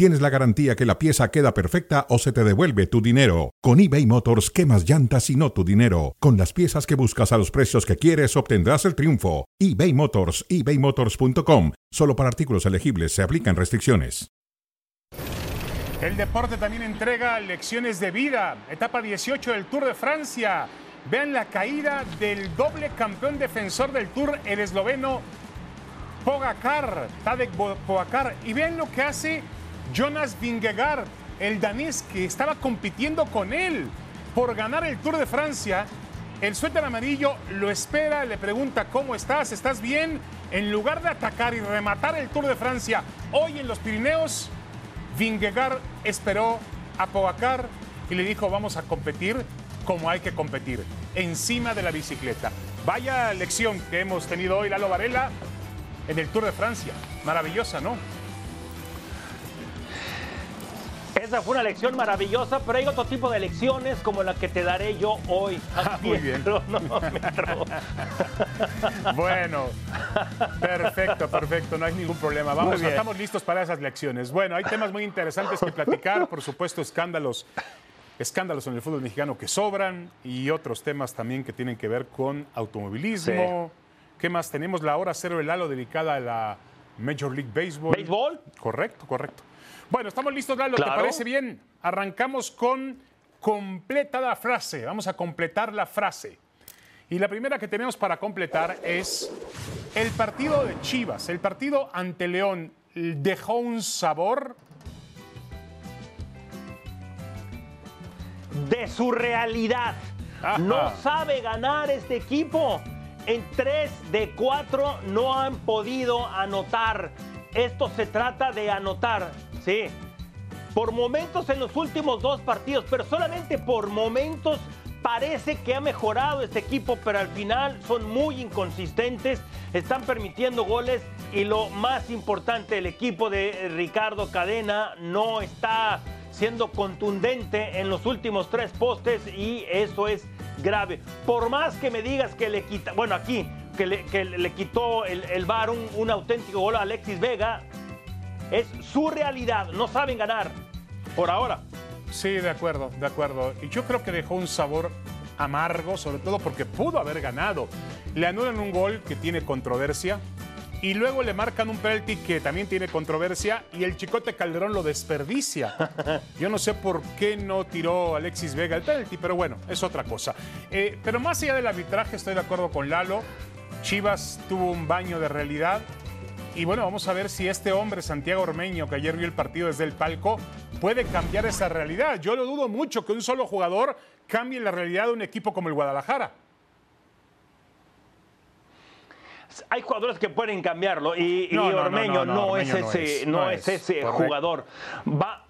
tienes la garantía que la pieza queda perfecta o se te devuelve tu dinero. Con eBay Motors quemas llantas y no tu dinero. Con las piezas que buscas a los precios que quieres obtendrás el triunfo. eBay Motors, ebaymotors.com. Solo para artículos elegibles se aplican restricciones. El deporte también entrega lecciones de vida. Etapa 18 del Tour de Francia. Vean la caída del doble campeón defensor del Tour, el esloveno Pogacar, Tadek Pogacar. Y vean lo que hace Jonas Vingegaard, el danés que estaba compitiendo con él por ganar el Tour de Francia. El suéter amarillo lo espera, le pregunta cómo estás, ¿estás bien? En lugar de atacar y rematar el Tour de Francia hoy en los Pirineos, Vingegaard esperó a Pogacar y le dijo vamos a competir como hay que competir, encima de la bicicleta. Vaya lección que hemos tenido hoy Lalo Varela en el Tour de Francia. Maravillosa, ¿no? Esa fue una lección maravillosa, pero hay otro tipo de lecciones como la que te daré yo hoy. Ah, muy bien. bueno, perfecto, perfecto, no hay ningún problema. Vamos, estamos listos para esas lecciones. Bueno, hay temas muy interesantes que platicar, por supuesto, escándalos escándalos en el fútbol mexicano que sobran y otros temas también que tienen que ver con automovilismo. ¿Qué más? Tenemos la hora cero del halo dedicada a la Major League Baseball. ¿Baseball? Correcto, correcto. Bueno, estamos listos, Lalo. ¿Te parece bien? Arrancamos con completa la frase. Vamos a completar la frase. Y la primera que tenemos para completar es el partido de Chivas, el partido ante León, dejó un sabor de su realidad. No sabe ganar este equipo. En tres de cuatro no han podido anotar. Esto se trata de anotar. Sí. Por momentos en los últimos dos partidos, pero solamente por momentos parece que ha mejorado este equipo, pero al final son muy inconsistentes, están permitiendo goles y lo más importante, el equipo de Ricardo Cadena no está siendo contundente en los últimos tres postes y eso es grave. Por más que me digas que le quita, bueno, aquí, que le, quitó el, el un, un auténtico gol a Alexis Vega, es su realidad, no saben ganar por ahora. Sí, de acuerdo, de acuerdo. Y yo creo que dejó un sabor amargo, sobre todo porque pudo haber ganado. Le anulan un gol que tiene controversia y luego le marcan un penalti que también tiene controversia y el Chicote Calderón lo desperdicia. Yo no sé por qué no tiró Alexis Vega el penalti, pero bueno, es otra cosa. Eh, pero más allá del arbitraje, estoy de acuerdo con Lalo. Chivas tuvo un baño de realidad y bueno, vamos a ver si este hombre, Santiago Ormeño, que ayer vio el partido desde el palco, puede cambiar esa realidad. Yo lo dudo mucho que un solo jugador cambie la realidad de un equipo como el Guadalajara. Hay jugadores que pueden cambiarlo y, Ormeño no, es ese, no es, ese jugador. Va,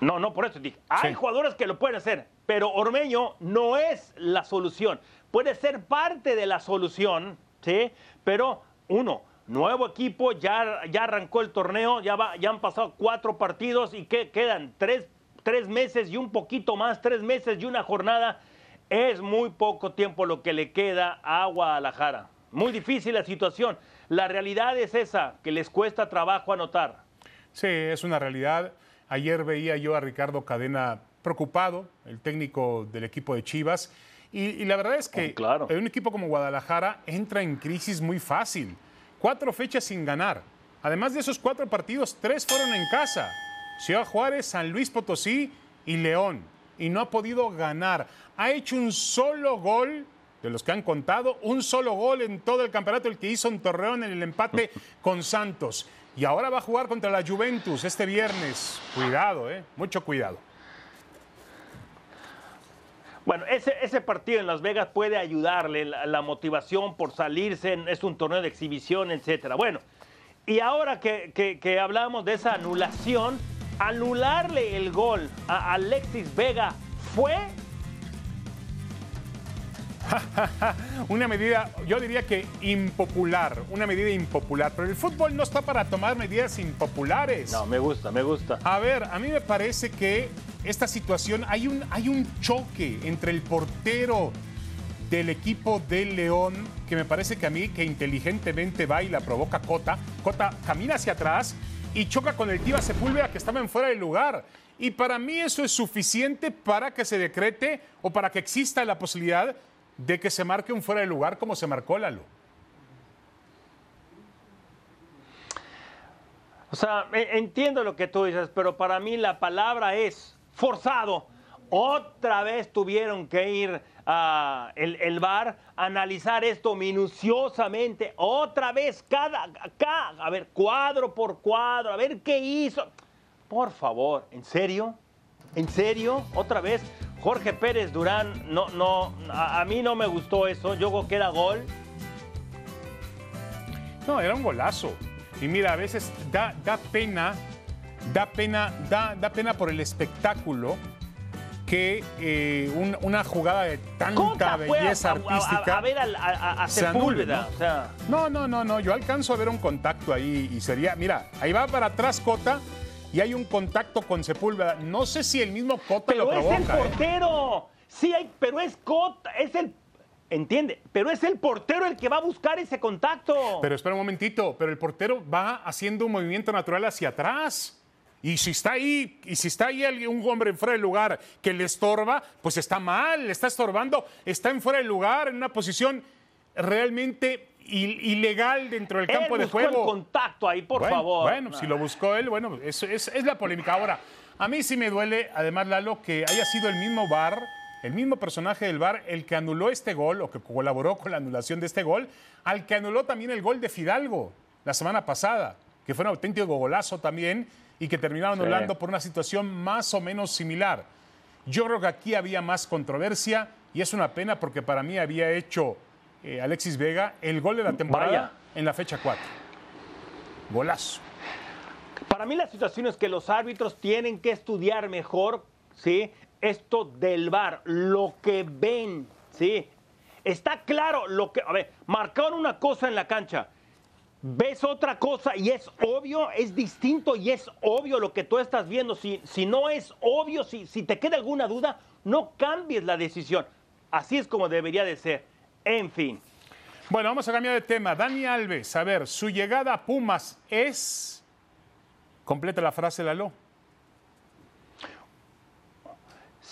no, no, por eso. Hay jugadores que lo pueden hacer, pero Ormeño no es la solución. Puede ser parte de la solución, ¿sí? Pero uno, Nuevo equipo, ya, ya arrancó el torneo, ya, ya han pasado cuatro partidos y que quedan tres, tres meses y un poquito más, tres meses y una jornada. Es muy poco tiempo lo que le queda a Guadalajara. Muy difícil la situación. La realidad es esa, que les cuesta trabajo anotar. Sí, es una realidad. Ayer veía yo a Ricardo Cadena preocupado, el técnico del equipo de Chivas, y, la verdad es que claro. un equipo como Guadalajara entra en crisis muy fácil. Cuatro fechas sin ganar. Además de esos cuatro partidos, tres fueron en casa. Ciudad Juárez, San Luis Potosí y León. Y no ha podido ganar. Ha hecho un solo gol, de los que han contado, un solo gol en todo el campeonato, el que hizo en Torreón en el empate con Santos. Y ahora va a jugar contra la Juventus este viernes. Cuidado, ¿eh? Mucho cuidado. Bueno, ese, ese partido en Las Vegas puede ayudarle la, motivación por salirse, es un torneo de exhibición, etcétera. Bueno, y ahora que, que, hablamos de esa anulación, anularle el gol a Alexis Vega fue una medida, yo diría que impopular, una medida impopular, pero el fútbol no está para tomar medidas impopulares. No, me gusta, me gusta. A ver, a mí me parece que esta situación, hay un, hay un choque entre el portero del equipo del León, que me parece que a mí, que inteligentemente va y la provoca Cota. Cota camina hacia atrás y choca con el Tiva Sepúlveda que estaba en fuera del lugar. Y para mí eso es suficiente para que se decrete o para que exista la posibilidad de que se marque un fuera de lugar como se marcó Lalo. O sea, entiendo lo que tú dices, pero para mí la palabra es forzado. Otra vez tuvieron que ir a el, el bar a analizar esto minuciosamente. Otra vez, cada, cada, a ver, cuadro por cuadro, a ver qué hizo. Por favor, ¿en serio? ¿En serio? Otra vez. Jorge Pérez Durán, no, no, a, mí no me gustó eso. Yo creo que era gol. No, era un golazo. Y mira, a veces da, da pena, da pena, da, da pena por el espectáculo que eh, una jugada de tanta belleza artística. A, ver a, Sepúlveda. ¿no? no, no, no, Yo alcanzo a ver un contacto ahí y sería. Mira, ahí va para atrás Cota y hay un contacto con Sepúlveda. No sé si el mismo Cota lo provoca. Pero es el ¿eh? portero. Sí, hay, pero es Cota, es el Entiende, pero es el portero el que va a buscar ese contacto. Pero espera un momentito, pero el portero va haciendo un movimiento natural hacia atrás. Y si está ahí, y si está ahí un hombre en fuera del lugar que le estorba, pues está mal, le está estorbando, está en fuera del lugar, en una posición realmente ilegal dentro del campo de juego. el contacto ahí, por favor. Bueno, si lo buscó él, bueno, eso es, es, la polémica. Ahora, a mí sí me duele, además, Lalo, que haya sido el mismo VAR, el mismo personaje del VAR, el que anuló este gol o que colaboró con la anulación de este gol, al que anuló también el gol de Fidalgo la semana pasada, que fue un auténtico golazo también y que terminaron anulando por una situación más o menos similar. Yo creo que aquí había más controversia y es una pena porque para mí había hecho eh, Alexis Vega el gol de la temporada en la fecha 4. Golazo. Para mí la situación es que los árbitros tienen que estudiar mejor, ¿sí? Esto del VAR, lo que ven, ¿sí? Está claro lo que, a ver, marcaron una cosa en la cancha, ves otra cosa y es obvio, es distinto y es obvio lo que tú estás viendo. Si, si no es obvio, si, si te queda alguna duda, no cambies la decisión. Así es como debería de ser. En fin. Bueno, vamos a cambiar de tema. Dani Alves, a ver, su llegada a Pumas es... Completa la frase, Lalo.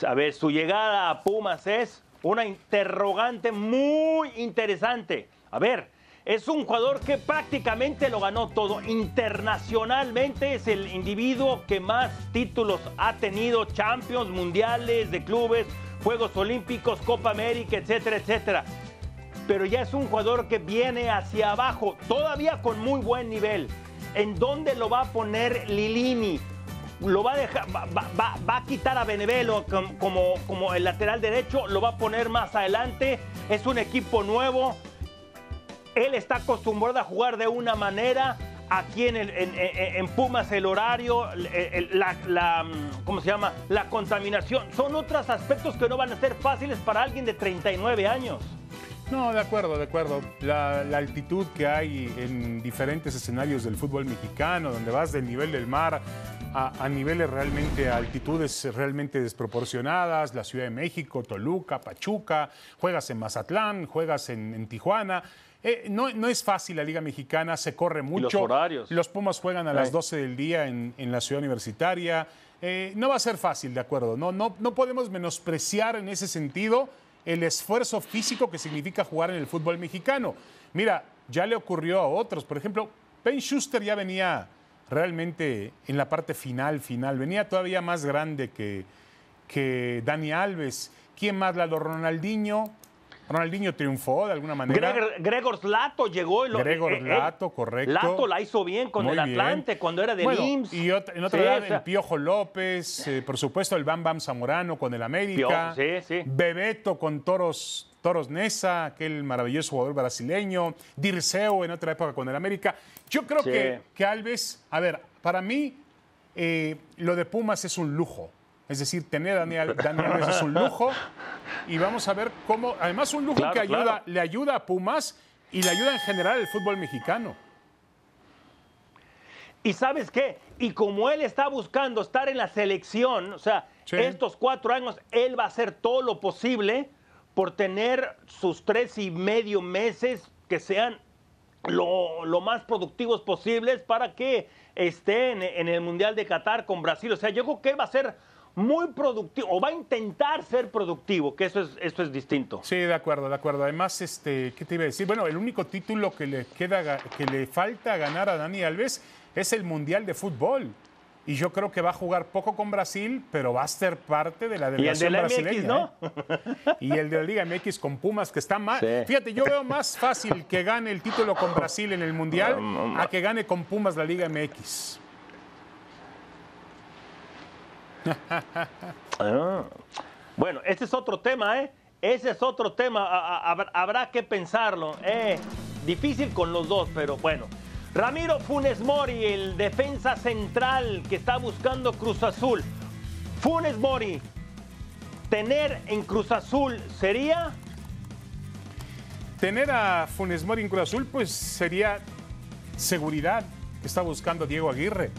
A ver, su llegada a Pumas es una interrogante muy interesante. A ver, es un jugador que prácticamente lo ganó todo. Internacionalmente es el individuo que más títulos ha tenido, Champions, Mundiales de clubes, Juegos Olímpicos, Copa América, etcétera, etcétera pero ya es un jugador que viene hacia abajo, todavía con muy buen nivel. ¿En dónde lo va a poner Lilini? Lo va a dejar, va, a quitar a Benevelo como, el lateral derecho, lo va a poner más adelante. Es un equipo nuevo. Él está acostumbrado a jugar de una manera. Aquí en, en, Pumas el horario, la, la, ¿cómo se llama? La contaminación. Son otros aspectos que no van a ser fáciles para alguien de 39 años. No, de acuerdo, de acuerdo. La, altitud que hay en diferentes escenarios del fútbol mexicano, donde vas del nivel del mar a, niveles realmente, a altitudes realmente desproporcionadas, la Ciudad de México, Toluca, Pachuca, juegas en Mazatlán, juegas en, Tijuana. Eh, no, no, es fácil la Liga Mexicana, se corre mucho. los horarios. Los Pumas juegan a las 12 del día en, la ciudad universitaria. Eh, no va a ser fácil, de acuerdo. No, no, no podemos menospreciar en ese sentido el esfuerzo físico que significa jugar en el fútbol mexicano. Mira, ya le ocurrió a otros. Por ejemplo, Ben Schuster ya venía realmente en la parte final, final. Venía todavía más grande que, que Dani Alves. ¿Quién más? Lalo Ronaldinho. Ronaldinho triunfó de alguna manera. Gregor, Lato llegó. Y lo, Gregor eh, eh, Lato, correcto. Lato la hizo bien con el Atlante cuando era de bueno, Y en otra edad, el Piojo López, eh, por supuesto, el Bam Bam Zamorano con el América. sí, sí. Bebeto con Toros, Toros Nesa, aquel maravilloso jugador brasileño. Dirceo en otra época con el América. Yo creo que, que Alves, a ver, para mí, lo de Pumas es un lujo Es decir, tener a Daniel, Daniel es un lujo y vamos a ver cómo, además un lujo Claro, que ayuda, claro. le ayuda a Pumas y le ayuda en general al fútbol mexicano. Y sabes qué, y como él está buscando estar en la selección, o sea, Sí. estos cuatro años, él va a hacer todo lo posible por tener sus tres y medio meses que sean lo, lo más productivos posibles para que esté en, en el Mundial de Qatar con Brasil. O sea, yo creo que él va a ser muy productivo, o va a intentar ser productivo, que eso es, eso es distinto. Sí, de acuerdo, de acuerdo. Además, este, ¿qué te iba a decir? Bueno, el único título que le queda, que le falta ganar a Dani Alves es el Mundial de Fútbol. Y yo creo que va a jugar poco con Brasil, pero va a ser parte de la Y el de delegación la brasileña. MX, ¿no? ¿eh? Y el de la Liga MX con Pumas, que está más. Sí. Fíjate, yo veo más fácil que gane el título con Brasil en el Mundial a que gane con Pumas la Liga MX. Ah. Bueno, ese es otro tema, ¿eh? Ese es otro tema. habrá que pensarlo. Eh, difícil con los dos, pero bueno. Ramiro Funes Mori, el defensa central que está buscando Cruz Azul. Funes Mori, tener en Cruz Azul sería. Tener a Funes Mori en Cruz Azul, pues sería seguridad que está buscando Diego Aguirre.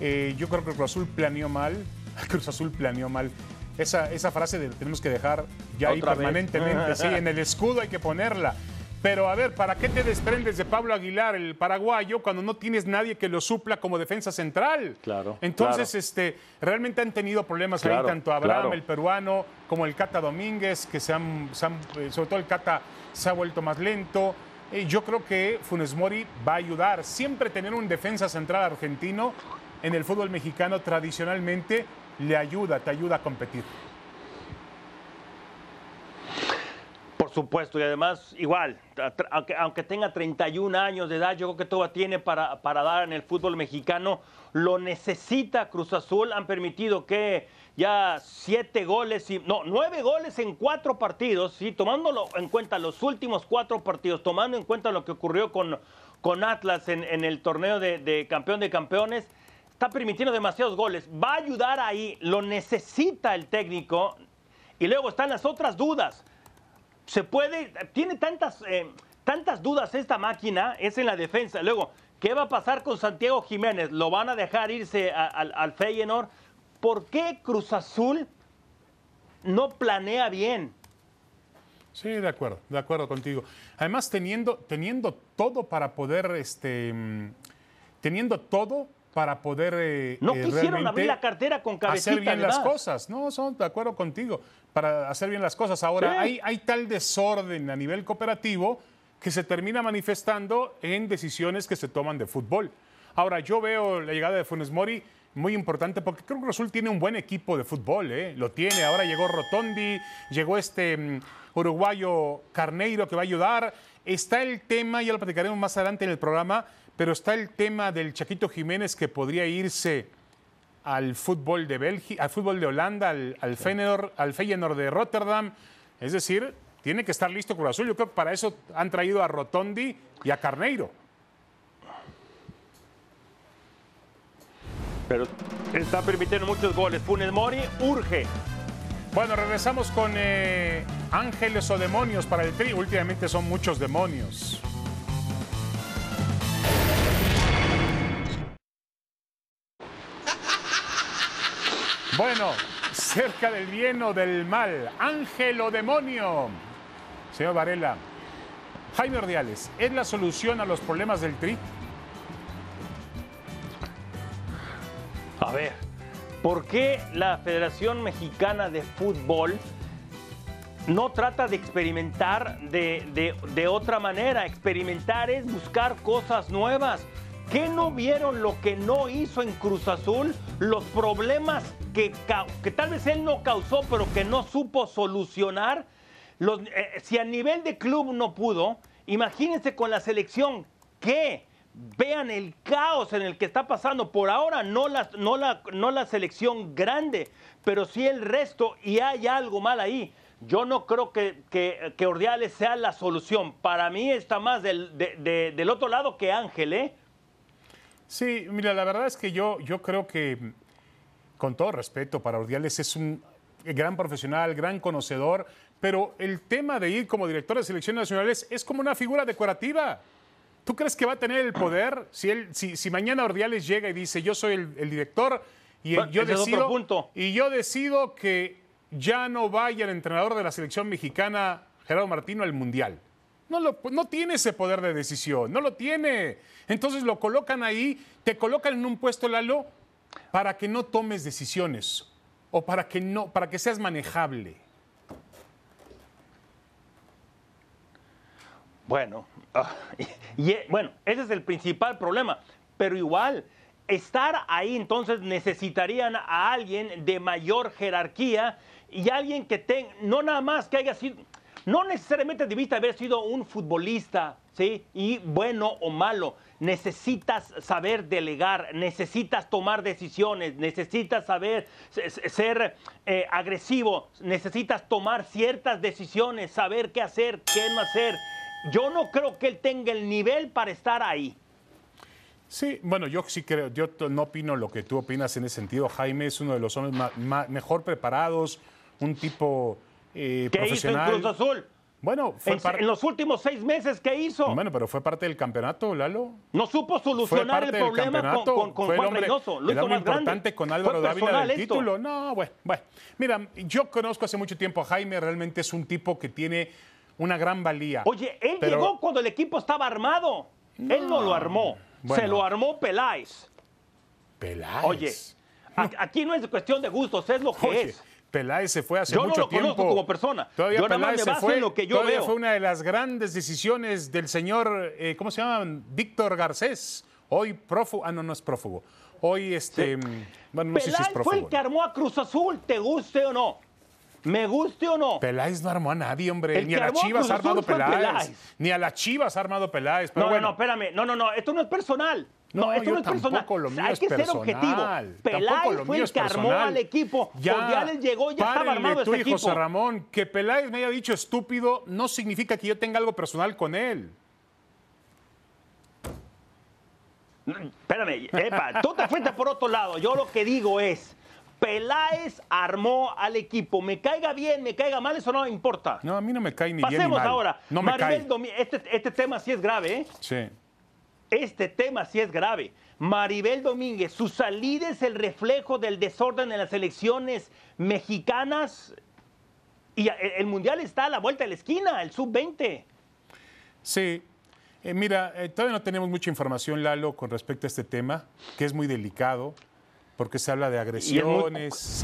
Eh, yo creo que Cruz Azul planeó mal. Cruz Azul planeó mal. Esa, esa frase de, tenemos que dejar ya ahí permanentemente. Sí, en el escudo hay que ponerla. Pero a ver, ¿para qué te desprendes de Pablo Aguilar, el paraguayo, cuando no tienes nadie que lo supla como defensa central? Claro, Entonces, claro. este, realmente han tenido problemas ahí, tanto Abraham, claro. el peruano, como el Cata Domínguez, que se han, se han- eh, sobre todo el Cata se ha vuelto más lento. Eh, yo creo que Funes Mori va a ayudar. Siempre tener un defensa central argentino en el fútbol mexicano tradicionalmente le ayuda, te ayuda a competir. Por supuesto, y además, igual, aunque, aunque tenga 31 años de edad, yo creo que todavía tiene para, para dar en el fútbol mexicano. Lo necesita Cruz Azul. Han permitido que ya siete goles, y, no, nueve goles en cuatro partidos, ¿sí? tomándolo en cuenta los últimos cuatro partidos, tomando en cuenta lo que ocurrió con, con Atlas en, el torneo de campeón de campeones. Está permitiendo demasiados goles. Va a ayudar ahí. Lo necesita el técnico. Y luego están las otras dudas se puede, tiene tantas, eh, tantas dudas esta máquina, es en la defensa. Luego, ¿qué va a pasar con Santiago Jiménez? ¿Lo van a dejar irse al Feyenoord? ¿Por qué Cruz Azul no planea bien? Sí, de acuerdo, de acuerdo contigo. Además, teniendo, teniendo todo para poder, este, mm, teniendo todo para poder eh, No eh, quisieron realmente abrir la cartera con cabecita. hacer bien las cosas. No, son de acuerdo contigo. Para hacer bien las cosas. Ahora, Sí. hay, hay tal desorden a nivel cooperativo que se termina manifestando en decisiones que se toman de fútbol. Ahora, yo veo la llegada de Funes Mori muy importante porque creo que Azul tiene un buen equipo de fútbol, ¿eh? lo tiene. Ahora llegó Rotondi, llegó este mm, uruguayo Carneiro que va a ayudar. Está el tema, ya lo platicaremos más adelante en el programa, pero está el tema del Chaquito Jiménez que podría irse al fútbol de Bélgica, al fútbol de Holanda, al, al, Feyenoord, al Feyenoord de Rotterdam. Es decir, tiene que estar listo Cruz Azul. Yo creo que para eso han traído a Rotondi y a Carneiro. Pero está permitiendo muchos goles. Funes Mori urge. Bueno, regresamos con eh, ángeles o demonios para el tri. Últimamente son muchos demonios. Bueno, cerca del bien o del mal, ángel o demonio. Señor Varela, Jaime Ordiales, ¿es la solución a los problemas del tri? A ver, ¿por qué la Federación Mexicana de Fútbol no trata de experimentar de, de- de otra manera? Experimentar es buscar cosas nuevas. ¿Qué no vieron lo que no hizo en Cruz Azul? Los problemas que, que tal vez él no causó, pero que no supo solucionar. Eh, si a nivel de club no pudo, imagínense con la selección. ¿Qué? Vean el caos en el que está pasando. Por ahora no la, no la, no la selección grande, pero sí el resto y hay algo mal ahí. Yo no creo que, que, que Ordiales sea la solución. Para mí está más del, de- de- del otro lado que Ángel, ¿eh? Sí, mira, la verdad es que yo, yo creo que con todo respeto para Ordiales, es un gran profesional, gran conocedor, pero el tema de ir como director de selecciones nacionales es como una figura decorativa. ¿Tú crees que va a tener el poder si, él, si, si mañana Ordiales llega y dice yo soy el, director y yo decido punto. y yo decido que ya no vaya el entrenador de la selección mexicana Gerardo Martino al mundial? No, lo, no tiene ese poder de decisión, no lo tiene. Entonces lo colocan ahí, te colocan en un puesto, Lalo, para que no tomes decisiones o para que, no, para que seas manejable. Bueno, ah, y, bueno, ese es el principal problema. Pero igual, estar ahí entonces necesitarían a alguien de mayor jerarquía y alguien que tenga, no nada más que haya sido, no necesariamente debiste haber sido un futbolista, ¿sí? Y bueno o malo. Necesitas saber delegar, necesitas tomar decisiones, necesitas saber ser eh, agresivo, necesitas tomar ciertas decisiones, saber qué hacer, qué no hacer. Yo no creo que él tenga el nivel para estar ahí. Sí, bueno, yo sí creo, yo no opino lo que tú opinas en ese sentido. Jaime es uno de los hombres mejor preparados, un tipo eh, ¿Qué hizo en Cruz Azul? Bueno, fue en, los últimos seis meses, ¿qué hizo? Bueno, pero fue parte del campeonato, Lalo. No supo solucionar el problema con, con, con fue Juan el Reynoso. Lo hizo más importante con Álvaro Dávila del título. No, bueno, bueno. Mira, yo conozco hace mucho tiempo a Jaime, realmente es un tipo que tiene una gran valía. Oye, él llegó cuando el equipo estaba armado. él no lo armó. Se lo armó Peláez. Peláez. Oye, aquí no es cuestión de gustos, es lo que es. Peláez se fue hace mucho tiempo. Yo no lo conozco como persona. Todavía yo Peláez se fue, lo que yo todavía veo. fue una de las grandes decisiones del señor, eh, ¿cómo se llama? Víctor Garcés. Hoy prófugo. Ah, no, no es prófugo. Hoy, este. Bueno, no sé si es prófugo. fue el que armó a Cruz Azul, te guste o no. Me guste o no. Peláez no armó a nadie, hombre. Ni a las Chivas ha armado Peláez. Ni a las Chivas ha armado Peláez. Pero no, bueno. no, espérame. No, no, no. Esto no es personal. No, esto no es personal. Lo mío Hay que ser objetivo. Peláez fue el que armó al equipo. Ya les llegó, ya estaba armado tú, equipo. José Ramón, que Peláez me haya dicho estúpido no significa que yo tenga algo personal con él. Espérame, epa, tú te fuiste por otro lado. Yo lo que digo es, Peláez armó al equipo. Me caiga bien, me caiga mal, eso no importa. No, a mí no me cae ni bien ni mal. ahora. No me Maribel Este, este tema sí es grave, ¿eh? Sí. Este tema sí es grave. Maribel Domínguez, su salida es el reflejo del desorden en las elecciones mexicanas y el Mundial está a la vuelta de la esquina, el sub-20. Sí. Eh, mira, eh, todavía no tenemos mucha información, Lalo, con respecto a este tema, que es muy delicado porque se habla de agresiones,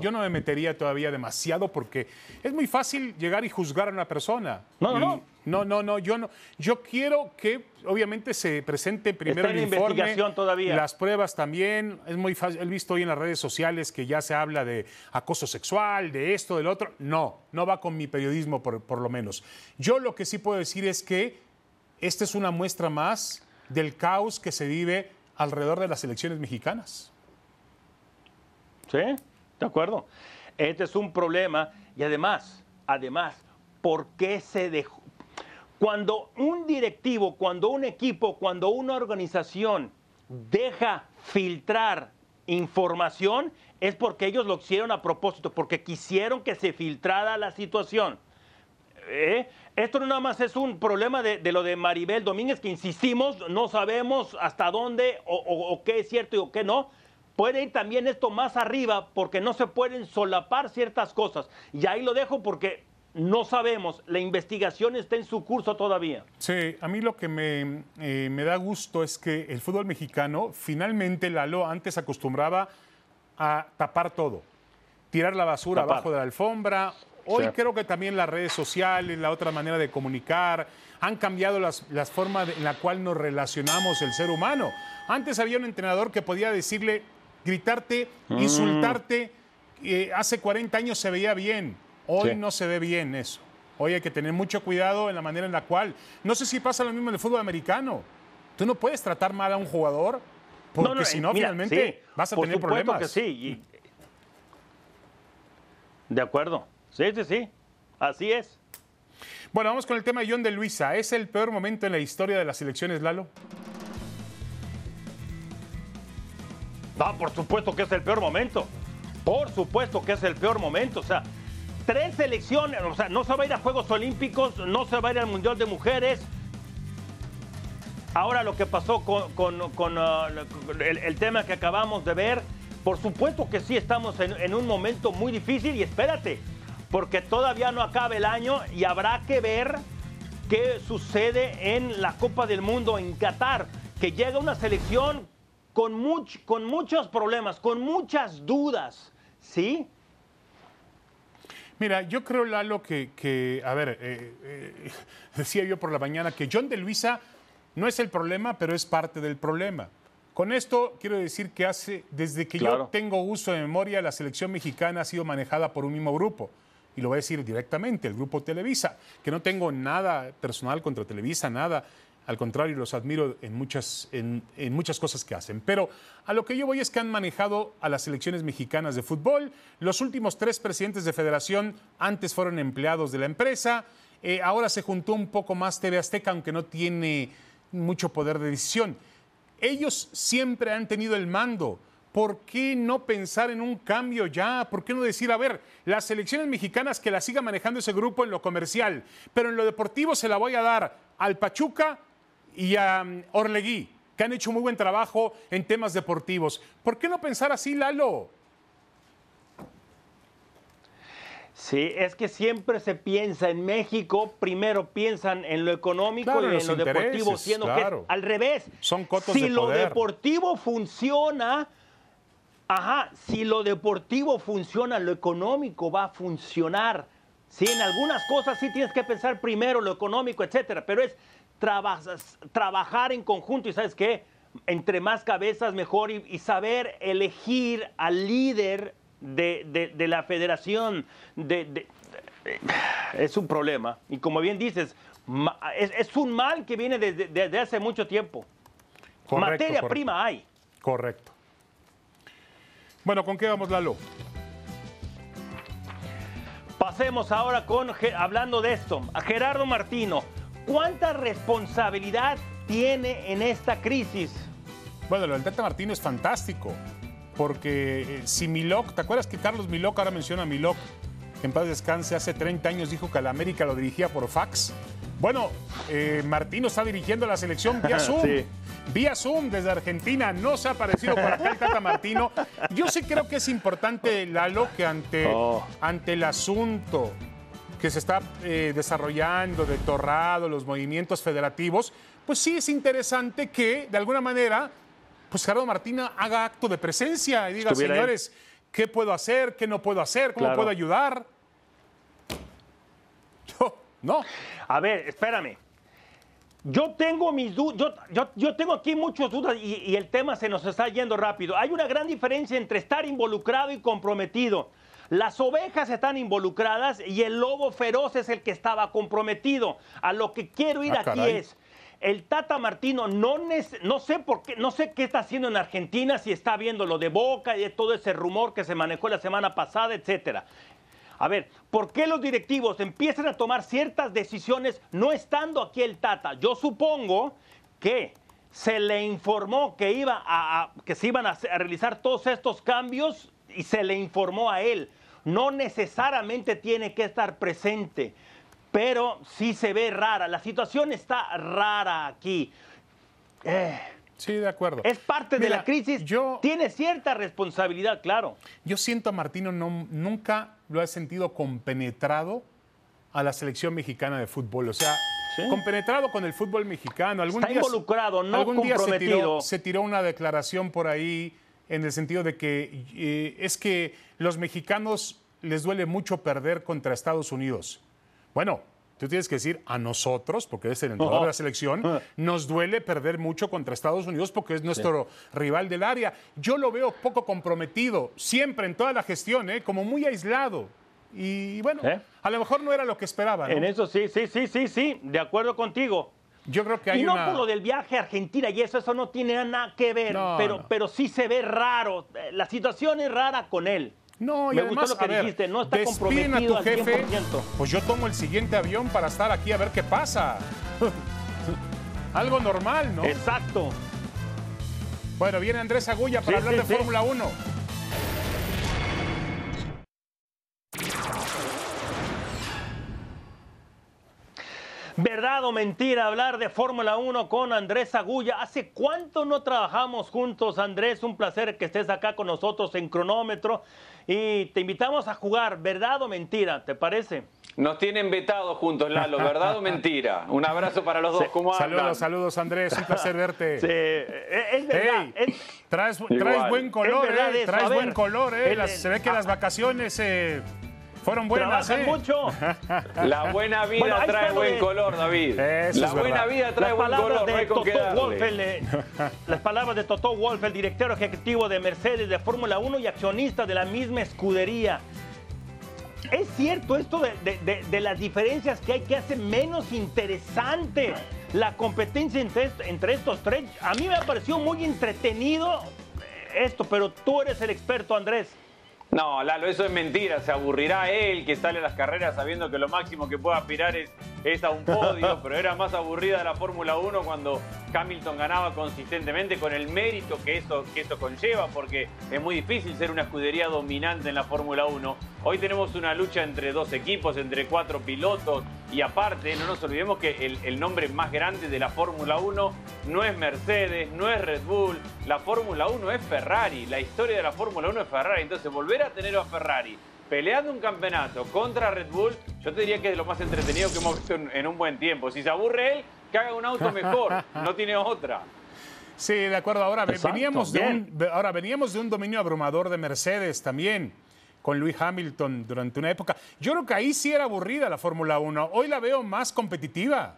yo, no me metería todavía demasiado porque es muy fácil llegar y juzgar a una persona. No, no, no. No, no, yo no. Yo quiero que obviamente se presente primero el informe, investigación todavía. las pruebas también. Es muy fácil. He visto hoy en las redes sociales que ya se habla de acoso sexual, de esto, del otro. No, no va con mi periodismo por, por lo menos. Yo lo que sí puedo decir es que esta es una muestra más del caos que se vive alrededor de las elecciones mexicanas. Sí, de acuerdo. Este es un problema y además, además, ¿por qué se dejó? Cuando un directivo, cuando un equipo, cuando una organización deja filtrar información, es porque ellos lo hicieron a propósito, porque quisieron que se filtrara la situación. ¿Eh? Esto no nada más es un problema de, lo de Maribel Domínguez, que insistimos, no sabemos hasta dónde o, o qué es cierto y o qué no, puede ir también esto más arriba porque no se pueden solapar ciertas cosas. Y ahí lo dejo porque no sabemos, la investigación está en su curso todavía. Sí, a mí lo que me, eh, da gusto es que el fútbol mexicano, finalmente Lalo antes acostumbraba a tapar todo, tirar la basura abajo de la alfombra. Hoy creo que también las redes sociales, la otra manera de comunicar, han cambiado las, las formas en la cual nos relacionamos el ser humano. Antes había un entrenador que podía decirle, gritarte, mm. insultarte. Eh, hace 40 años se veía bien, hoy no se ve bien eso. Hoy hay que tener mucho cuidado en la manera en la cual. No sé si pasa lo mismo en el fútbol americano. Tú no puedes tratar mal a un jugador porque si no, finalmente vas a tener problemas. que sí. De acuerdo. Sí, sí, sí. Así es. Bueno, vamos con el tema de John de Luisa. ¿Es el peor momento en la historia de las elecciones, Lalo? No, por supuesto que es el peor momento. Por supuesto que es el peor momento. O sea, tres selecciones, o sea, no se va a ir a Juegos Olímpicos, no se va a ir al Mundial de Mujeres. Ahora lo que pasó con, uh, el, tema que acabamos de ver, por supuesto que sí estamos en un momento muy difícil y espérate, porque todavía no acaba el año y habrá que ver qué sucede en la Copa del Mundo en Qatar, que llega una selección con, con muchos problemas, con muchas dudas, ¿sí? Mira, yo creo, Lalo, que, que a ver, eh, eh, decía yo por la mañana que John de Luisa no es el problema, pero es parte del problema. Con esto quiero decir que hace, desde que yo tengo uso de memoria, la selección mexicana ha sido manejada por un mismo grupo y lo voy a decir directamente, el grupo Televisa, que no tengo nada personal contra Televisa, nada, al contrario, los admiro en muchas, en, muchas cosas que hacen. Pero a lo que yo voy es que han manejado a las selecciones mexicanas de fútbol. Los últimos tres presidentes de federación antes fueron empleados de la empresa. Eh, ahora se juntó un poco más TV Azteca, aunque no tiene mucho poder de decisión. Ellos siempre han tenido el mando. ¿por qué no pensar en un cambio ya? ¿Por qué no decir, a ver, las selecciones mexicanas que la siga manejando ese grupo en lo comercial, pero en lo deportivo se la voy a dar al Pachuca y a Orlegui, que han hecho muy buen trabajo en temas deportivos? ¿Por qué no pensar así, Lalo? Sí, es que siempre se piensa en México, primero piensan en lo económico y en, lo deportivo, siendo que al revés. Son cotos si lo deportivo funciona, Ajá, si lo deportivo funciona, lo económico va a funcionar. Sí, en algunas cosas sí tienes que pensar primero lo económico, etcétera, pero es trabajar en conjunto y sabes qué, entre más cabezas mejor y, saber elegir al líder de, la federación es un problema. Y como bien dices, es, un mal que viene desde, hace mucho tiempo. Materia prima hay. Correcto. Bueno, ¿con qué vamos, Lalo? Pasemos ahora con, hablando de esto, a Gerardo Martino. ¿Cuánta responsabilidad tiene en esta crisis? Bueno, lo del Tata Martino es fantástico, porque eh, si Milok, ¿te acuerdas que Carlos Milok, ahora menciona a Milok, en paz descanse, hace 30 años dijo que a la América lo dirigía por fax? Bueno, eh, Martino está dirigiendo la selección vía Zoom. Vía Zoom desde Argentina. No se ha aparecido por acá el Tata Martino. Yo sí creo que es importante, Lalo, que ante, oh. ante el asunto que se está eh, desarrollando de Torrado, los movimientos federativos, pues sí es interesante que, de alguna manera, pues Gerardo Martina haga acto de presencia y diga, señores, ¿qué puedo hacer? ¿Qué no puedo hacer? ¿Cómo puedo ayudar? No. A ver, espérame. Yo tengo mis dudas, yo, tengo aquí muchas dudas y, el tema se nos está yendo rápido. Hay una gran diferencia entre estar involucrado y comprometido. Las ovejas están involucradas y el lobo feroz es el que estaba comprometido. A lo que quiero ir ah, aquí es, el Tata Martino no, no sé por qué, no sé qué está haciendo en Argentina, si está viendo lo de Boca y de todo ese rumor que se manejó la semana pasada, etcétera. A ver, ¿por qué los directivos empiezan a tomar ciertas decisiones no estando aquí el Tata? Yo supongo que se le informó que, iba a, que se iban a, realizar todos estos cambios y se le informó a él. No necesariamente tiene que estar presente, pero sí se ve rara. La situación está rara aquí. Eh, Sí, de acuerdo. Es parte de la crisis. Yo, Tiene cierta responsabilidad, claro. Yo siento a Martino no, nunca lo he sentido compenetrado a la selección mexicana de fútbol. O sea, compenetrado con el fútbol mexicano. Algún Está involucrado, no algún Día se, tiró, una declaración por ahí en el sentido de que eh, es que los mexicanos les duele mucho perder contra Estados Unidos. Bueno, Tú tienes que decir a nosotros, porque es el entrenador de la selección, nos duele perder mucho contra Estados Unidos porque es nuestro rival del área. Yo lo veo poco comprometido, siempre en toda la gestión, ¿eh? como muy aislado. Y bueno, ¿Eh? a lo mejor no era lo que esperaba. En eso sí, sí, sí, sí, sí, de acuerdo contigo. Yo creo que hay y no por lo del viaje a Argentina y eso, eso no tiene nada que ver, pero, pero sí se ve raro. La situación es rara con él. No, y además, lo que dijiste, no está comprometido a tu jefe, Pues yo tomo el siguiente avión para estar aquí a ver qué pasa. Algo normal, ¿no? Exacto. Bueno, viene Andrés Agulla para hablar de Fórmula 1. ¿Verdad o mentira hablar de Fórmula 1 con Andrés Agulla? ¿Hace cuánto no trabajamos juntos, Andrés? Un placer que estés acá con nosotros en cronómetro. Y te invitamos a jugar, ¿verdad o mentira? ¿Te parece? Nos tienen vetados juntos, Lalo, ¿verdad o mentira? Un abrazo para los dos. ¿Cómo andan? Saludos, saludos, Andrés. Un placer verte. Sí, es verdad. traes, buen color, eh. Traes buen color, eh. se ve que las vacaciones... Eh, fueron buenas, ¿eh? mucho. La buena vida trae buen color, David. la buena vida trae buen color, no hay con Las palabras de Toto Wolf, el director ejecutivo de Mercedes de Fórmula 1 y accionista de la misma escudería. Es cierto esto de, las diferencias que hay que hace menos interesante la competencia entre, entre estos tres. A mí me ha parecido muy entretenido esto, pero tú eres el experto, Andrés. No, Lalo, eso es mentira. Se aburrirá él que sale a las carreras sabiendo que lo máximo que puede aspirar es, es a un podio, pero era más aburrida la Fórmula 1 cuando Hamilton ganaba consistentemente con el mérito que eso, que eso conlleva, porque es muy difícil ser una escudería dominante en la Fórmula 1. Hoy tenemos una lucha entre dos equipos, entre cuatro pilotos, y aparte, no nos olvidemos que el, el nombre más grande de la Fórmula 1 no es Mercedes, no es Red Bull, la Fórmula 1 es Ferrari, la historia de la Fórmula 1 es Ferrari, entonces volver a tener a Ferrari peleando un campeonato contra Red Bull, yo te diría que es lo más entretenido que hemos visto en, un buen tiempo. Si se aburre él, que haga un auto mejor, no tiene otra. Sí, de acuerdo. Ahora veníamos, de un, ahora veníamos de un dominio abrumador de Mercedes también con Lewis Hamilton durante una época. Yo creo que ahí sí era aburrida la Fórmula 1. Hoy la veo más competitiva.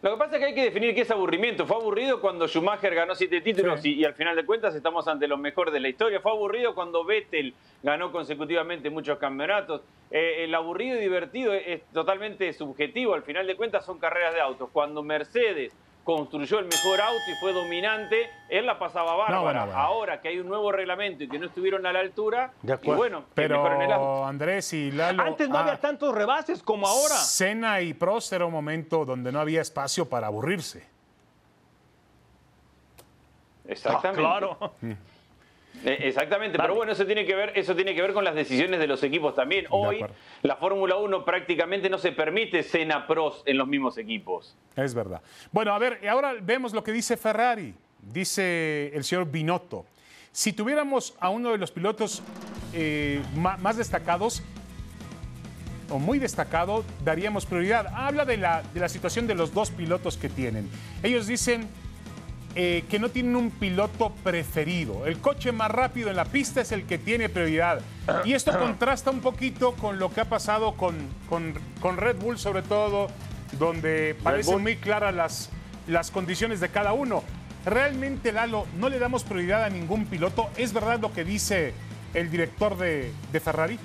Lo que pasa es que hay que definir qué es aburrimiento. Fue aburrido cuando Schumacher ganó siete títulos y, al final de cuentas estamos ante los mejores de la historia. Fue aburrido cuando Vettel ganó consecutivamente muchos campeonatos. Eh, el aburrido y divertido es totalmente subjetivo. Al final de cuentas son carreras de autos. Cuando Mercedes construyó el mejor auto y fue dominante, él la pasaba bárbara. Ahora que hay un nuevo reglamento y que no estuvieron a la altura, y bueno, pero en el auto. Andrés y Lalo... Antes no había ah, tantos rebases como ahora. Cena y Prost era un momento donde no había espacio para aburrirse. Exactamente. Ah, claro. Eh, exactamente, pero bueno, eso tiene, que ver, eso tiene que ver con las decisiones de los equipos también. Hoy la Fórmula 1 prácticamente no se permite cena pros en los mismos equipos. Es verdad. Bueno, a ver, ahora vemos lo que dice Ferrari, dice el señor Binotto. Si tuviéramos a uno de los pilotos eh, más destacados, o muy destacado, daríamos prioridad. Habla de la, de la situación de los dos pilotos que tienen. Ellos dicen eh, que no tienen un piloto preferido. El coche más rápido en la pista es el que tiene prioridad. Y esto contrasta un poquito con lo que ha pasado con, con, Red Bull, sobre todo, donde parecen muy claras las, las condiciones de cada uno. Realmente, Lalo, no le damos prioridad a ningún piloto. ¿Es verdad lo que dice el director de, de Ferrari?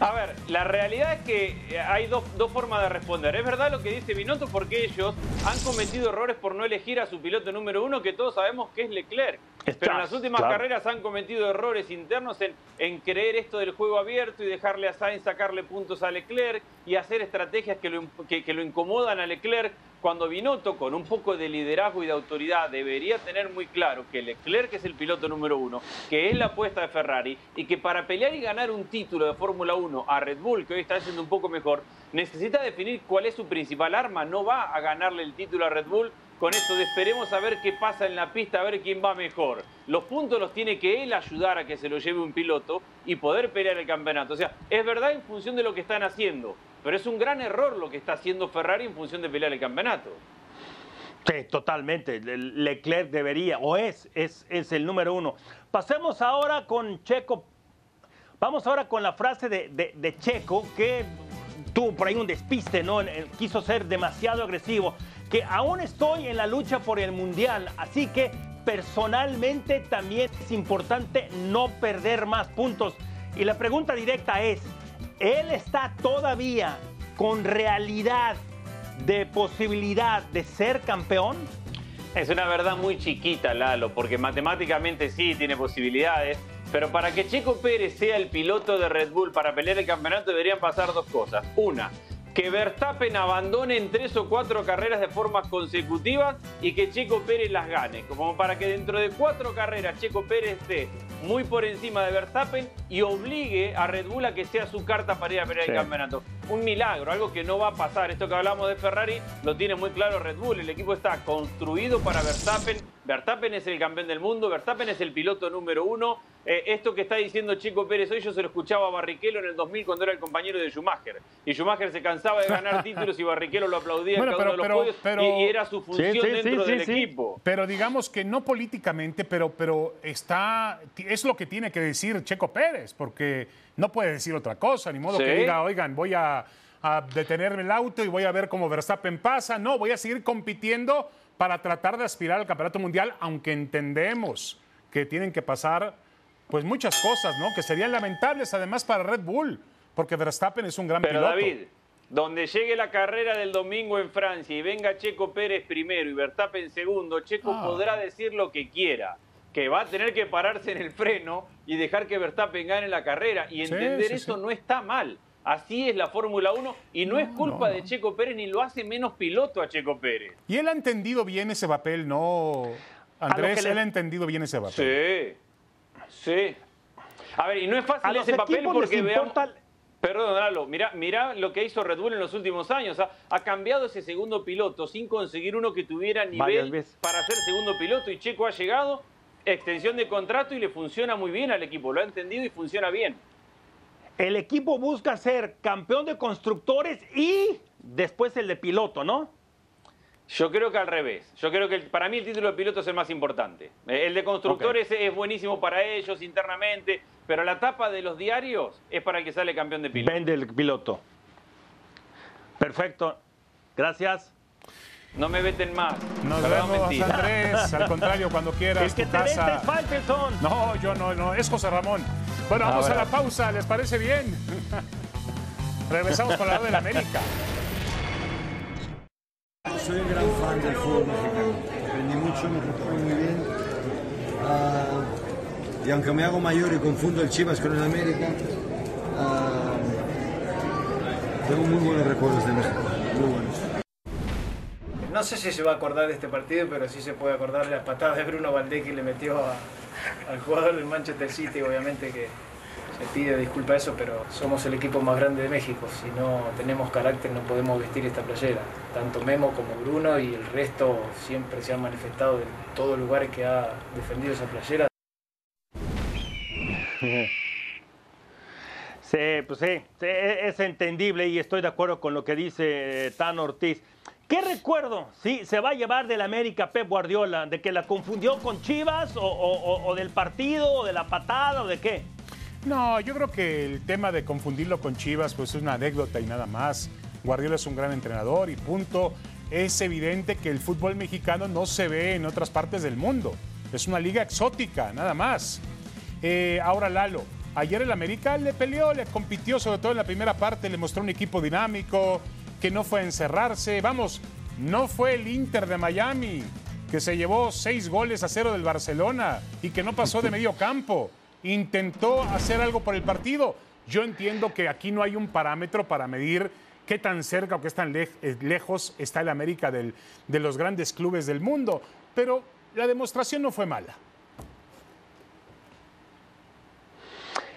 A ver, la realidad es que hay dos, formas de responder. Es verdad lo que dice Binotto porque ellos han cometido errores por no elegir a su piloto número uno, que todos sabemos que es Leclerc. Pero en las últimas carreras han cometido errores internos en, en, creer esto del juego abierto y dejarle a Sainz sacarle puntos a Leclerc y hacer estrategias que lo, que, lo incomodan a Leclerc. Cuando Binotto, con un poco de liderazgo y de autoridad, debería tener muy claro que Leclerc es el piloto número uno, que es la apuesta de Ferrari y que para pelear y ganar un título de Fórmula 1 a Red Bull, que hoy está haciendo un poco mejor, necesita definir cuál es su principal arma. No va a ganarle el título a Red Bull con esto de esperemos a ver qué pasa en la pista, a ver quién va mejor. Los puntos los tiene que él ayudar a que se lo lleve un piloto y poder pelear el campeonato. O sea, es verdad en función de lo que están haciendo, pero es un gran error lo que está haciendo Ferrari en función de pelear el campeonato. Sí, totalmente. Leclerc debería, o es, es, es el número uno. Pasemos ahora con Checo. Vamos ahora con la frase de, de Checo, que tuvo por ahí un despiste, ¿no? Quiso ser demasiado agresivo que aún estoy en la lucha por el Mundial, así que personalmente también es importante no perder más puntos. Y la pregunta directa es, ¿él está todavía con realidad de posibilidad de ser campeón? Es una verdad muy chiquita, Lalo, porque matemáticamente sí tiene posibilidades, pero para que Checo Pérez sea el piloto de Red Bull para pelear el campeonato deberían pasar dos cosas. Una, que Verstappen abandone en tres o cuatro carreras de forma consecutivas y que Checo Pérez las gane, como para que dentro de cuatro carreras Checo Pérez esté muy por encima de Verstappen y obligue a Red Bull a que sea su carta para ir a pelear el campeonato. Un milagro, algo que no va a pasar. Esto que hablamos de Ferrari lo tiene muy claro Red Bull. El equipo está construido para Verstappen. Verstappen es el campeón del mundo, Verstappen es el piloto número uno. Eh, esto que está diciendo Chico Pérez hoy, yo se lo escuchaba a Barrichello en el 2000 cuando era el compañero de Schumacher. Y Schumacher se cansaba de ganar títulos y Barrichello lo aplaudía en cada uno de los podios y, era su función dentro del equipo. Pero digamos que no políticamente, pero, pero está, es lo que tiene que decir Checo Pérez, porque no puede decir otra cosa, ni modo que diga, oigan, voy a, a detenerme el auto y voy a ver cómo Verstappen pasa. No, voy a seguir compitiendo para tratar de aspirar al campeonato mundial, aunque entendemos que tienen que pasar pues muchas cosas, ¿no? Que serían lamentables además para Red Bull, porque Verstappen es un gran Pero piloto. David, donde llegue la carrera del domingo en Francia y venga Checo Pérez primero y Verstappen segundo, Checo ah. podrá decir lo que quiera, que va a tener que pararse en el freno y dejar que Verstappen gane la carrera y entender eso no está mal. Así es la Fórmula 1 y no, es culpa de Checo Pérez ni lo hace menos piloto a Checo Pérez. Y él ha entendido bien ese papel, ¿no? Andrés, él ha entendido bien ese papel. Sí. Sí. A ver, y no es fácil ese papel porque veamos... Perdón, Lalo, mira, mira lo que hizo Red Bull en los últimos años. Ha, cambiado ese segundo piloto sin conseguir uno que tuviera nivel para ser segundo piloto. Y Checo ha llegado, extensión de contrato y le funciona muy bien al equipo. Lo ha entendido y funciona bien. El equipo busca ser campeón de constructores y después el de piloto, ¿no? Yo creo que al revés. Yo creo que para mí el título de piloto es el más importante. Eh, el de constructores es buenísimo para ellos internamente, pero la etapa de los diarios es para el que sale campeón de piloto. Vende el piloto. Perfecto. Gracias. No me veten más. Nos vemos, Andrés. Al contrario, cuando quieras. Es que tu te casa. No, yo no, no. Es José Ramón. Bueno, vamos a, la pausa. ¿Les parece bien? Regresamos con la de la América soy un gran fan del fútbol mexicano. Aprendí mucho, me preparé muy bien. Uh, y aunque me hago mayor y confundo el Chivas con el América, uh, tengo muy buenos recuerdos de México, muy buenos. No sé si se va a acordar de este partido, pero sí se puede acordar de las patadas de Bruno Valdés que le metió a, al jugador del Manchester City, obviamente que se pide disculpa eso, pero somos el equipo más grande de México. Si no tenemos carácter no podemos vestir esta playera. Tanto Memo como Bruno y el resto siempre se han manifestado en todos lugares que ha defendido esa playera. Sí, pues sí, es entendible y estoy de acuerdo con lo que dice Tan Ortiz. ¿Qué recuerdo sí, se va a llevar del América Pep Guardiola? ¿De que la confundió con Chivas o del partido o de la patada o de qué? No, yo creo que el tema de confundirlo con Chivas pues es una anécdota y nada más. Guardiola es un gran entrenador y punto. Es evidente que el fútbol mexicano no se ve en otras partes del mundo. Es una liga exótica, nada más. Eh, ahora Lalo, ayer el América le peleó, le compitió, sobre todo en la primera parte, le mostró un equipo dinámico, que no fue a encerrarse. Vamos, no fue el Inter de Miami, que se llevó seis goles a cero del Barcelona y que no pasó de medio campo intentó hacer algo por el partido. Yo entiendo que aquí no hay un parámetro para medir qué tan cerca o qué tan eh, lejos está el América de los grandes clubes del mundo, pero la demostración no fue mala.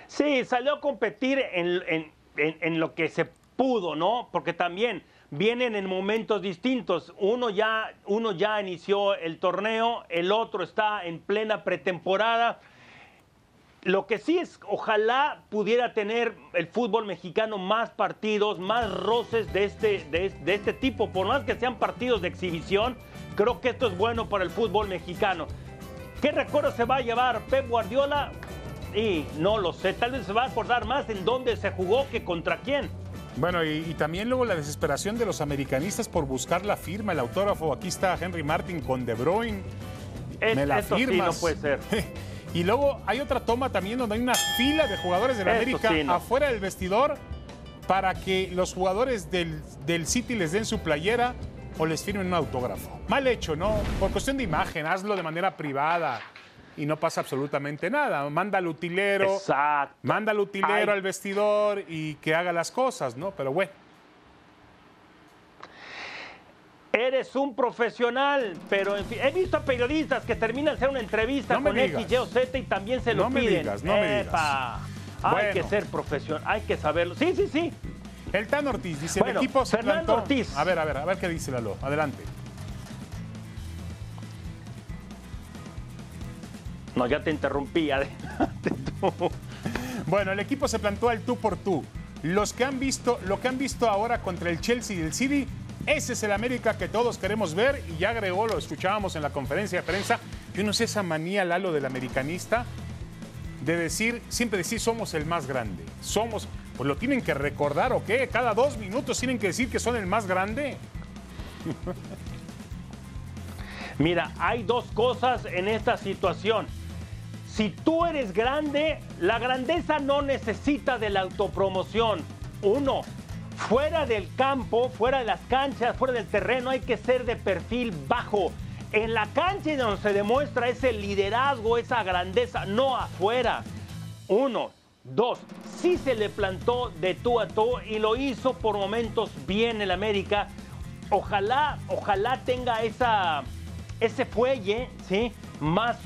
Sí, salió a competir en, en, lo que se pudo, ¿no? Porque también vienen en momentos distintos. Uno ya, uno ya inició el torneo, el otro está en plena pretemporada. Lo que sí es, ojalá pudiera tener el fútbol mexicano más partidos, más roces de este, de, este tipo, por más que sean partidos de exhibición, creo que esto es bueno para el fútbol mexicano. ¿Qué recuerdo se va a llevar Pep Guardiola? Y no lo sé, tal vez se va a acordar más en dónde se jugó que contra quién. Bueno, y, también luego la desesperación de los americanistas por buscar la firma, el autógrafo. Aquí está Henry Martin con De Bruyne. Me la firmas. no puede ser. Y luego hay otra toma también donde hay una fila de jugadores de la América afuera del vestidor para que los jugadores del, del City les den su playera o les firmen un autógrafo. Mal hecho, ¿no? Por cuestión de imagen, hazlo de manera privada y no pasa absolutamente nada. Manda al utilero, Exacto. manda al utilero al vestidor y que haga las cosas, ¿no? Pero bueno. Eres un profesional, pero en fin, he visto a periodistas que terminan de hacer una entrevista con X, Y o Z y también se lo no piden. Me digas, no me digas. Hay que ser profesional, hay que saberlo. Sí, sí, sí. El Tan Ortiz dice, el equipo se Fernando Ortiz. A ver, a ver, a ver qué dice Lalo. Adelante. No, ya te interrumpí. Bueno, el equipo se plantó al tú por tú. Los que han visto, lo que han visto ahora contra el Chelsea y el City, ese es el América que todos queremos ver. Y ya agregó, lo escuchábamos en la conferencia de prensa. Yo no sé esa manía, Lalo, del americanista, de decir, siempre decir somos el más grande. Somos, pues lo tienen que recordar o qué. Cada dos minutos tienen que decir que son el más grande. Mira, hay dos cosas en esta situación. Si tú eres grande, la grandeza no necesita de la autopromoción. Uno, fuera del campo, fuera de las canchas, fuera del terreno, hay que ser de perfil bajo. En la cancha donde se demuestra ese liderazgo, esa grandeza, no afuera. Uno. Dos, sí se le plantó de tú a tú y lo hizo por momentos bien el América. Ojalá, ojalá tenga esa, ese fuelle, ¿sí? Más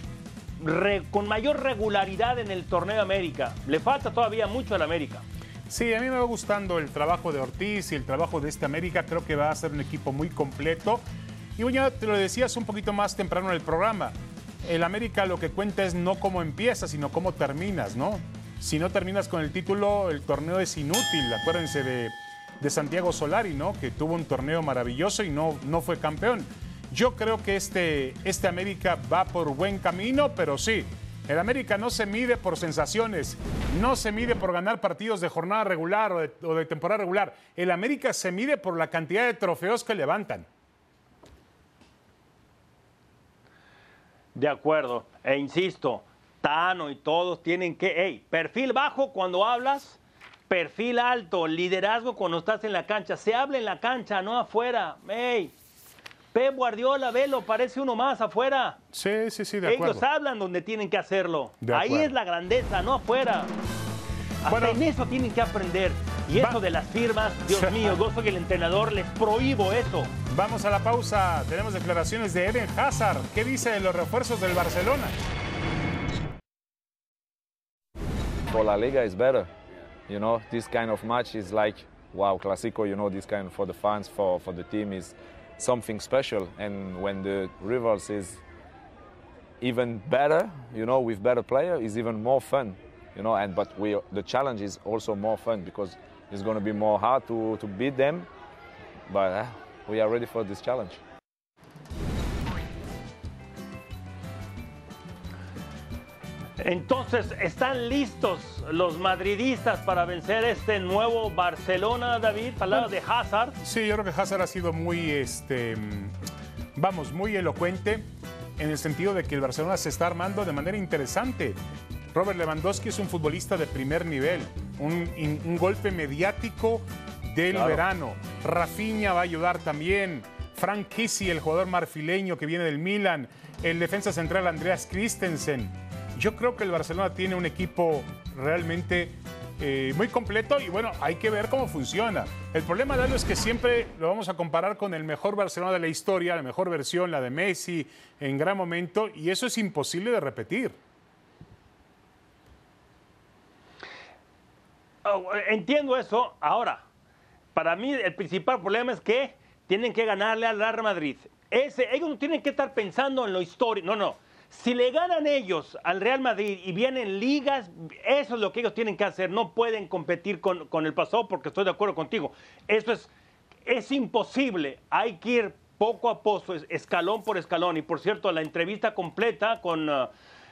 con mayor regularidad en el torneo América. Le falta todavía mucho al América. Sí, a mí me va gustando el trabajo de Ortiz y el trabajo de este América. Creo que va a ser un equipo muy completo. Y ya te lo decías un poquito más temprano en el programa. El América lo que cuenta es no cómo empiezas, sino cómo terminas, ¿no? Si no terminas con el título, el torneo es inútil. Acuérdense de, de Santiago Solari, ¿no? Que tuvo un torneo maravilloso y no, no fue campeón. Yo creo que este, este América va por buen camino, pero sí, el América no se mide por sensaciones, no se mide por ganar partidos de jornada regular o de, temporada regular. El América se mide por la cantidad de trofeos que levantan. De acuerdo, e insisto, Tano y todos tienen que, hey, perfil bajo cuando hablas, perfil alto, liderazgo cuando estás en la cancha. Se habla en la cancha, no afuera. Hey, Pep Guardiola, velo, parece uno más afuera. Sí, sí, sí, de acuerdo. Ellos hablan donde tienen que hacerlo. Ahí es la grandeza, no afuera. Hasta en eso tienen que aprender. Y eso de las firmas, Dios mío, gozo que el entrenador les prohíbo eso. Vamos a la pausa. Tenemos declaraciones de Eden Hazard. ¿Qué dice de los refuerzos del Barcelona? For La Liga is better. You know, this kind of match is like, wow, Clásico, you know, this kind for the fans, for, for the team is something special. And when the rivals is even better, you know, with better player, is even more fun. You know, and but we the challenge is also more fun because it's going to be more hard to, to beat them. But uh, we are ready for this challenge. Entonces, ¿están listos los madridistas para vencer este nuevo Barcelona, David? Palabras de Hazard. Sí, yo creo que Hazard ha sido muy, este, vamos, muy elocuente en el sentido de que el Barcelona se está armando de manera interesante. Robert Lewandowski es un futbolista de primer nivel, un, golpe mediático del verano. Rafinha va a ayudar también. Frank Kissy, el jugador marfileño que viene del Milan. El defensa central Andreas Christensen yo creo que el Barcelona tiene un equipo realmente eh, muy completo y bueno, hay que ver cómo funciona. El problema de es que siempre lo vamos a comparar con el mejor Barcelona de la historia, la mejor versión, la de Messi, en gran momento, y eso es imposible de repetir. Oh, entiendo eso. Ahora, para mí el principal problema es que tienen que ganarle al Real Madrid. Ese, ellos no tienen que estar pensando en lo histórico. No, no. Si le ganan ellos al Real Madrid y vienen ligas, eso es lo que ellos tienen que hacer. No pueden competir con, el pasado porque estoy de acuerdo contigo. Eso es, es imposible. Hay que ir poco a poco, escalón por escalón. Y por cierto, la entrevista completa con,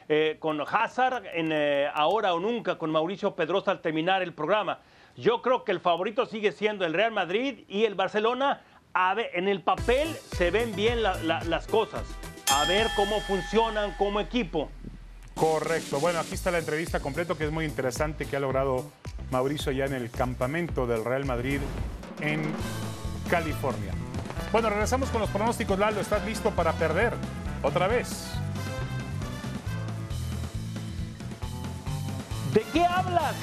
eh, con Hazard en eh, Ahora o Nunca, con Mauricio Pedrosa al terminar el programa. Yo creo que el favorito sigue siendo el Real Madrid y el Barcelona. En el papel se ven bien las cosas a ver cómo funcionan como equipo. Correcto. Bueno, aquí está la entrevista completa que es muy interesante que ha logrado Mauricio ya en el campamento del Real Madrid en California. Bueno, regresamos con los pronósticos. Lalo, ¿estás listo para perder otra vez? ¿De qué hablas?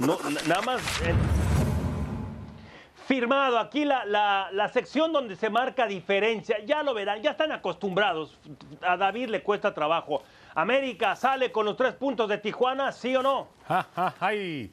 No, nada más. Eh, Firmado, aquí la, la, sección donde se marca diferencia, ya lo verán, ya están acostumbrados. A David le cuesta trabajo. América sale con los tres puntos de Tijuana, ¿sí o no? ay.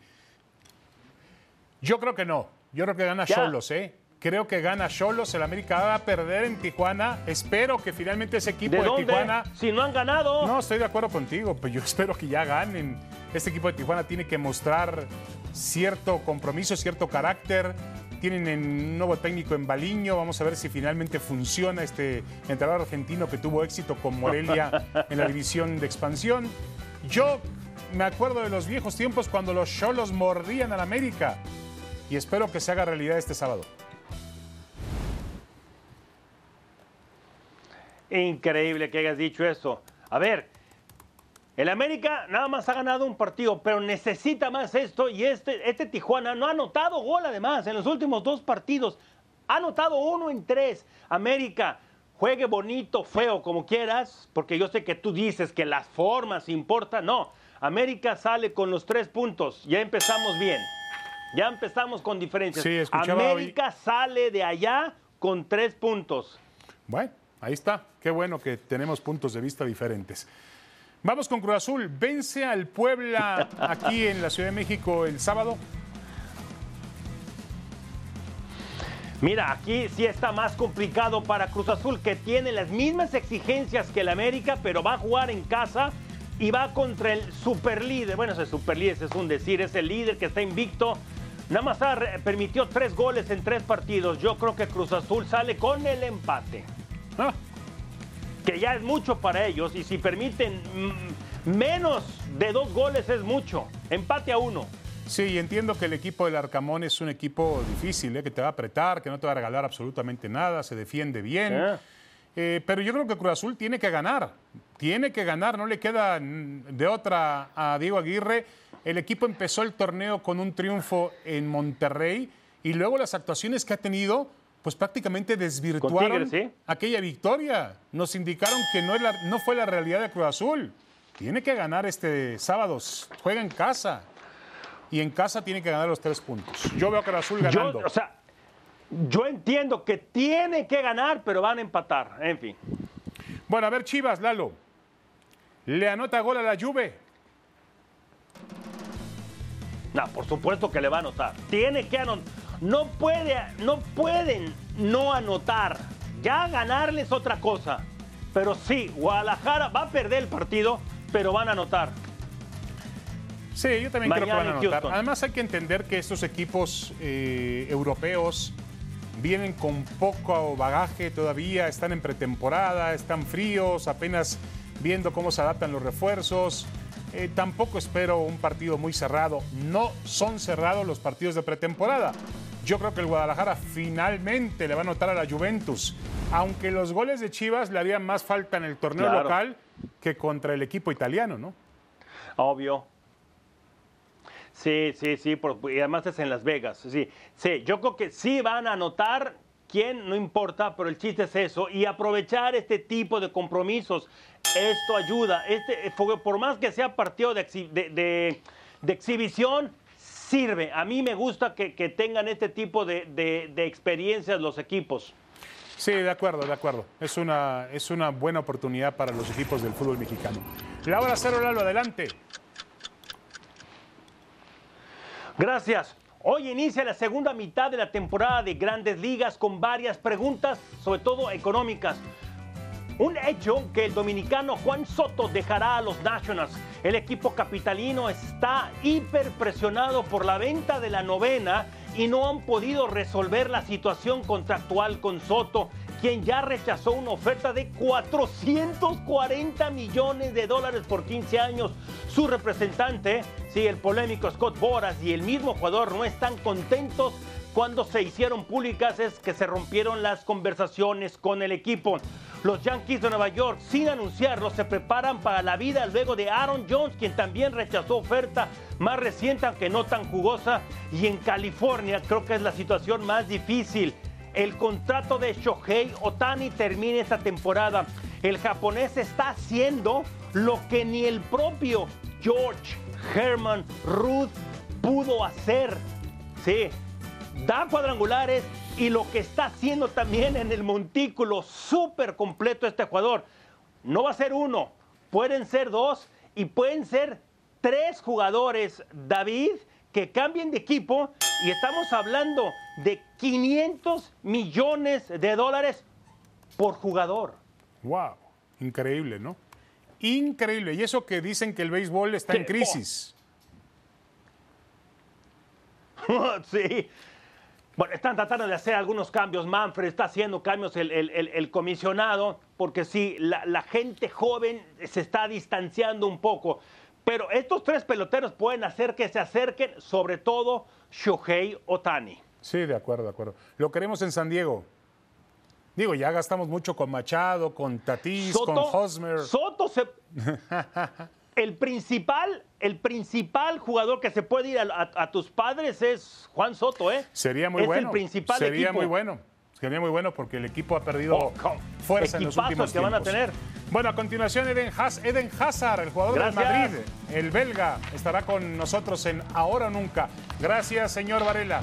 Yo creo que no. Yo creo que gana Cholos, ¿eh? Creo que gana Cholos. El América va a perder en Tijuana. Espero que finalmente ese equipo de, Tijuana. Si no han ganado. No, estoy de acuerdo contigo. Pues yo espero que ya ganen. Este equipo de Tijuana tiene que mostrar cierto compromiso, cierto carácter. Tienen un nuevo técnico en Baliño. Vamos a ver si finalmente funciona este entrenador argentino que tuvo éxito con Morelia en la división de expansión. Yo me acuerdo de los viejos tiempos cuando los Cholos mordían al América. Y espero que se haga realidad este sábado. Increíble que hayas dicho eso. A ver, el América nada más ha ganado un partido, pero necesita más esto y este, este Tijuana no ha anotado gol además en los últimos dos partidos. Ha anotado uno en tres. América, juegue bonito, feo, como quieras, porque yo sé que tú dices que las formas importan. No, América sale con los tres puntos. Ya empezamos bien. Ya empezamos con diferencias. Sí, América sale de allá con tres puntos. Bueno. Ahí está. Qué bueno que tenemos puntos de vista diferentes. Vamos con Cruz Azul. Vence al Puebla aquí en la Ciudad de México el sábado. Mira, aquí sí está más complicado para Cruz Azul, que tiene las mismas exigencias que el América, pero va a jugar en casa y va contra el superlíder. Bueno, ese superlíder es un decir, es el líder que está invicto. Nada más permitió tres goles en tres partidos. Yo creo que Cruz Azul sale con el empate. Que ya es mucho para ellos y si permiten menos de dos goles es mucho. Empate a uno. Sí, entiendo que el equipo del Arcamón es un equipo difícil, ¿eh? que te va a apretar, que no te va a regalar absolutamente nada, se defiende bien. Eh, pero yo creo que Cruz Azul tiene que ganar, tiene que ganar, no le queda de otra a Diego Aguirre. El equipo empezó el torneo con un triunfo en Monterrey y luego las actuaciones que ha tenido pues prácticamente desvirtuaron aquella victoria. Nos indicaron que no, no fue la realidad de Cruz Azul. Tiene que ganar este sábado. Juega en casa. Y en casa tiene que ganar los tres puntos. Yo veo a Cruz Azul ganando. Yo, o sea, yo entiendo que tiene que ganar, pero van a empatar. En fin. Bueno, a ver, Chivas, Lalo. ¿Le anota gol a la Juve? No, por supuesto que le va a anotar. Tiene que anotar no, puede, no pueden no anotar. Ya ganarles otra cosa. Pero sí, Guadalajara va a perder el partido, pero van a anotar. Sí, yo también creo que van a anotar. Además hay que entender que estos equipos eh, europeos vienen con poco bagaje todavía, están en pretemporada, están fríos, apenas viendo cómo se adaptan los refuerzos. Eh, tampoco espero un partido muy cerrado. No son cerrados los partidos de pretemporada. Yo creo que el Guadalajara finalmente le va a anotar a la Juventus, aunque los goles de Chivas le harían más falta en el torneo local que contra el equipo italiano, ¿no? Obvio. Sí, sí, sí, y además es en Las Vegas. Sí, sí, yo creo que sí van a anotar quién, no importa, pero el chiste es eso. Y aprovechar este tipo de compromisos, esto ayuda. Este, por más que sea partido de, de, de exhibición, sirve. A mí me gusta que, tengan este tipo de, experiencias los equipos. Sí, de acuerdo, de acuerdo. Es una, es una buena oportunidad para los equipos del fútbol mexicano. La hora cero, Lalo, adelante. Gracias. Hoy inicia la segunda mitad de la temporada de Grandes Ligas con varias preguntas, sobre todo económicas. Un hecho que el dominicano Juan Soto dejará a los Nationals. El equipo capitalino está hiperpresionado por la venta de la novena y no han podido resolver la situación contractual con Soto, quien ya rechazó una oferta de 440 millones de dólares por 15 años. Su representante, sí, el polémico Scott Boras y el mismo jugador no están contentos cuando se hicieron públicas es que se rompieron las conversaciones con el equipo. Los Yankees de Nueva York, sin anunciarlo, se preparan para la vida luego de Aaron Jones, quien también rechazó oferta más reciente, aunque no tan jugosa. Y en California creo que es la situación más difícil. El contrato de Shohei Otani termina esta temporada. El japonés está haciendo lo que ni el propio George Herman Ruth pudo hacer. Sí, da cuadrangulares y lo que está haciendo también en el montículo, súper completo este jugador. No va a ser uno, pueden ser dos y pueden ser tres jugadores, David, que cambien de equipo y estamos hablando de 500 millones de dólares por jugador. ¡Wow! Increíble, ¿no? Increíble. Y eso que dicen que el béisbol está en crisis. sí. Bueno, están tratando de hacer algunos cambios. Manfred está haciendo cambios el, comisionado, porque sí, la, gente joven se está distanciando un poco. Pero estos tres peloteros pueden hacer que se acerquen, sobre todo Shohei Otani. Sí, de acuerdo, de acuerdo. Lo queremos en San Diego. Digo, ya gastamos mucho con Machado, con Tatis, con Hosmer. Soto se... el principal, el principal jugador que se puede ir a, tus padres es Juan Soto, ¿eh? Sería muy bueno. el principal Sería muy bueno. Sería muy bueno porque el equipo ha perdido oh, fuerza en los últimos que van a tener. Bueno, a continuación Eden, Eden Hazard, el jugador de Madrid, el belga, estará con nosotros en Ahora o Nunca. Gracias, señor Varela.